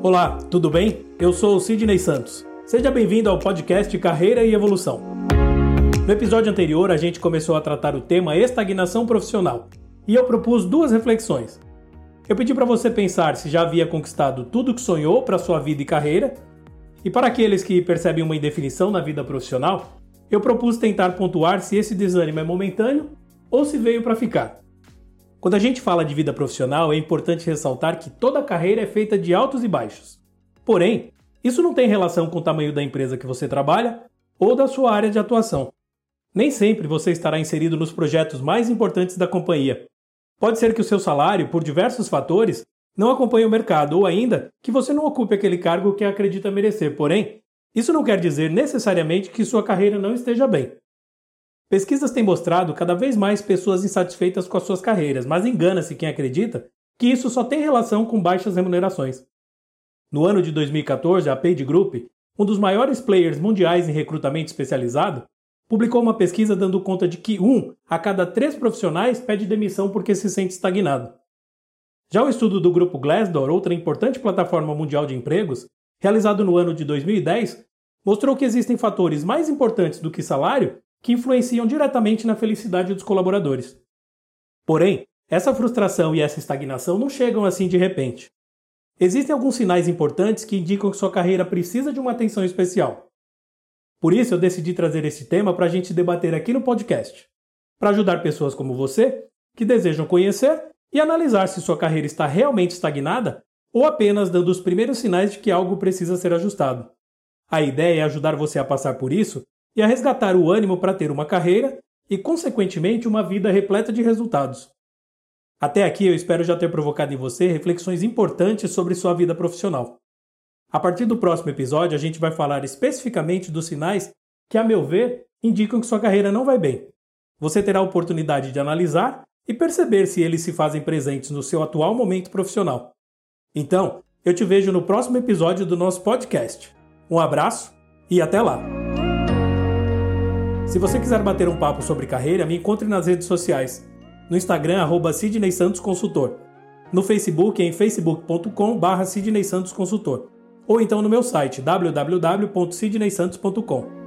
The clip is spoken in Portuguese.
Olá, tudo bem? Eu sou Sidney Santos. Seja bem-vindo ao podcast Carreira e Evolução. No episódio anterior, a gente começou a tratar o tema estagnação profissional e eu propus duas reflexões. Eu pedi para você pensar se já havia conquistado tudo que sonhou para sua vida e carreira, e para aqueles que percebem uma indefinição na vida profissional, eu propus tentar pontuar se esse desânimo é momentâneo ou se veio para ficar. Quando a gente fala de vida profissional, é importante ressaltar que toda carreira é feita de altos e baixos. Porém, isso não tem relação com o tamanho da empresa que você trabalha ou da sua área de atuação. Nem sempre você estará inserido nos projetos mais importantes da companhia. Pode ser que o seu salário, por diversos fatores, não acompanhe o mercado ou ainda que você não ocupe aquele cargo que acredita merecer. Porém, isso não quer dizer necessariamente que sua carreira não esteja bem. Pesquisas têm mostrado cada vez mais pessoas insatisfeitas com as suas carreiras, mas engana-se quem acredita que isso só tem relação com baixas remunerações. No ano de 2014, a Paid Group, um dos maiores players mundiais em recrutamento especializado, publicou uma pesquisa dando conta de que um a cada três profissionais pede demissão porque se sente estagnado. Já o estudo do grupo Glassdoor, outra importante plataforma mundial de empregos, realizado no ano de 2010, mostrou que existem fatores mais importantes do que salário que influenciam diretamente na felicidade dos colaboradores. Porém, essa frustração e essa estagnação não chegam assim de repente. Existem alguns sinais importantes que indicam que sua carreira precisa de uma atenção especial. Por isso, eu decidi trazer esse tema para a gente debater aqui no podcast, para ajudar pessoas como você que desejam conhecer e analisar se sua carreira está realmente estagnada ou apenas dando os primeiros sinais de que algo precisa ser ajustado. A ideia é ajudar você a passar por isso e a resgatar o ânimo para ter uma carreira e, consequentemente, uma vida repleta de resultados. Até aqui eu espero já ter provocado em você reflexões importantes sobre sua vida profissional. A partir do próximo episódio, a gente vai falar especificamente dos sinais que, a meu ver, indicam que sua carreira não vai bem. Você terá a oportunidade de analisar e perceber se eles se fazem presentes no seu atual momento profissional. Então, eu te vejo no próximo episódio do nosso podcast. Um abraço e até lá! Se você quiser bater um papo sobre carreira, me encontre nas redes sociais. No Instagram, arroba Sidney Santos Consultor. No Facebook, em facebook.com barra Consultor. Ou então no meu site, www.sidneysantos.com.